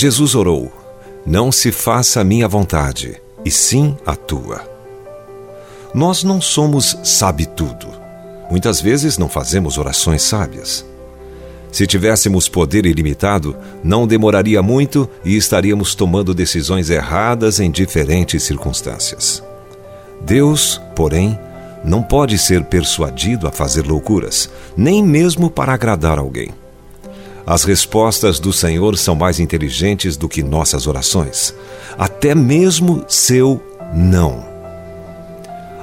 Jesus orou: Não se faça a minha vontade, e sim a tua. Nós não somos sabe-tudo. Muitas vezes não fazemos orações sábias. Se tivéssemos poder ilimitado, não demoraria muito e estaríamos tomando decisões erradas em diferentes circunstâncias. Deus, porém, não pode ser persuadido a fazer loucuras, nem mesmo para agradar alguém. As respostas do Senhor são mais inteligentes do que nossas orações, até mesmo seu não.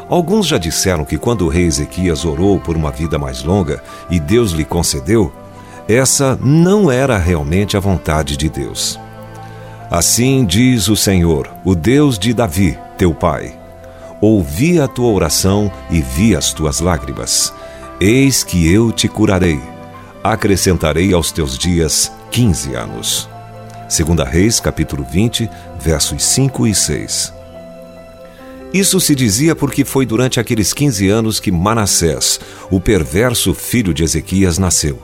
Alguns já disseram que quando o rei Ezequias orou por uma vida mais longa e Deus lhe concedeu, essa não era realmente a vontade de Deus. Assim diz o Senhor, o Deus de Davi, teu pai: Ouvi a tua oração e vi as tuas lágrimas. Eis que eu te curarei acrescentarei aos teus dias quinze anos. Segunda Reis, capítulo 20, versos 5 e 6. Isso se dizia porque foi durante aqueles 15 anos que Manassés, o perverso filho de Ezequias, nasceu.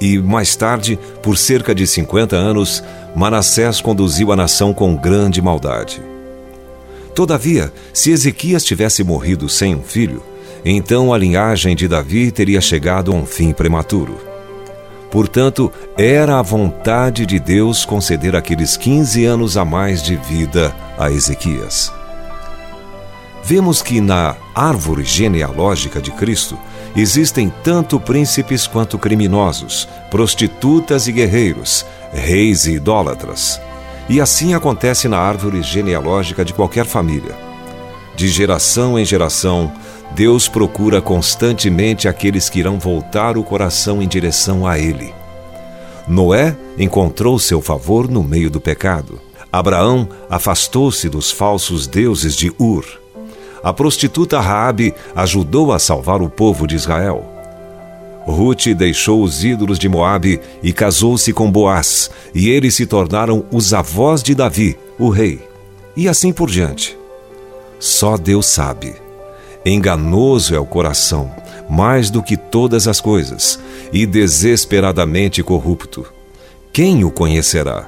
E mais tarde, por cerca de 50 anos, Manassés conduziu a nação com grande maldade. Todavia, se Ezequias tivesse morrido sem um filho, então a linhagem de Davi teria chegado a um fim prematuro. Portanto, era a vontade de Deus conceder aqueles 15 anos a mais de vida a Ezequias. Vemos que na árvore genealógica de Cristo existem tanto príncipes quanto criminosos, prostitutas e guerreiros, reis e idólatras. E assim acontece na árvore genealógica de qualquer família. De geração em geração, Deus procura constantemente aqueles que irão voltar o coração em direção a Ele. Noé encontrou seu favor no meio do pecado. Abraão afastou-se dos falsos deuses de Ur. A prostituta Raabe ajudou a salvar o povo de Israel. Ruth deixou os ídolos de Moabe e casou-se com Boaz, e eles se tornaram os avós de Davi, o rei. E assim por diante. Só Deus sabe Enganoso é o coração, mais do que todas as coisas, e desesperadamente corrupto. Quem o conhecerá?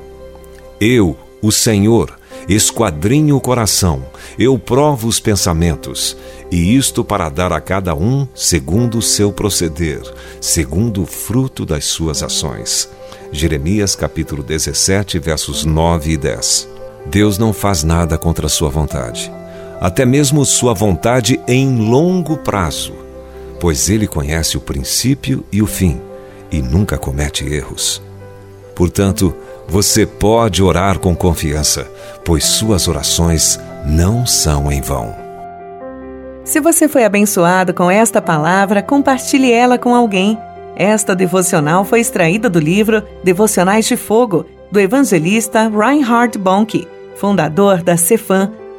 Eu, o Senhor, esquadrinho o coração, eu provo os pensamentos, e isto para dar a cada um segundo o seu proceder, segundo o fruto das suas ações. Jeremias capítulo 17, versos 9 e 10. Deus não faz nada contra a sua vontade até mesmo sua vontade em longo prazo, pois ele conhece o princípio e o fim e nunca comete erros. Portanto, você pode orar com confiança, pois suas orações não são em vão. Se você foi abençoado com esta palavra, compartilhe ela com alguém. Esta devocional foi extraída do livro Devocionais de Fogo, do evangelista Reinhard Bonnke, fundador da Cefam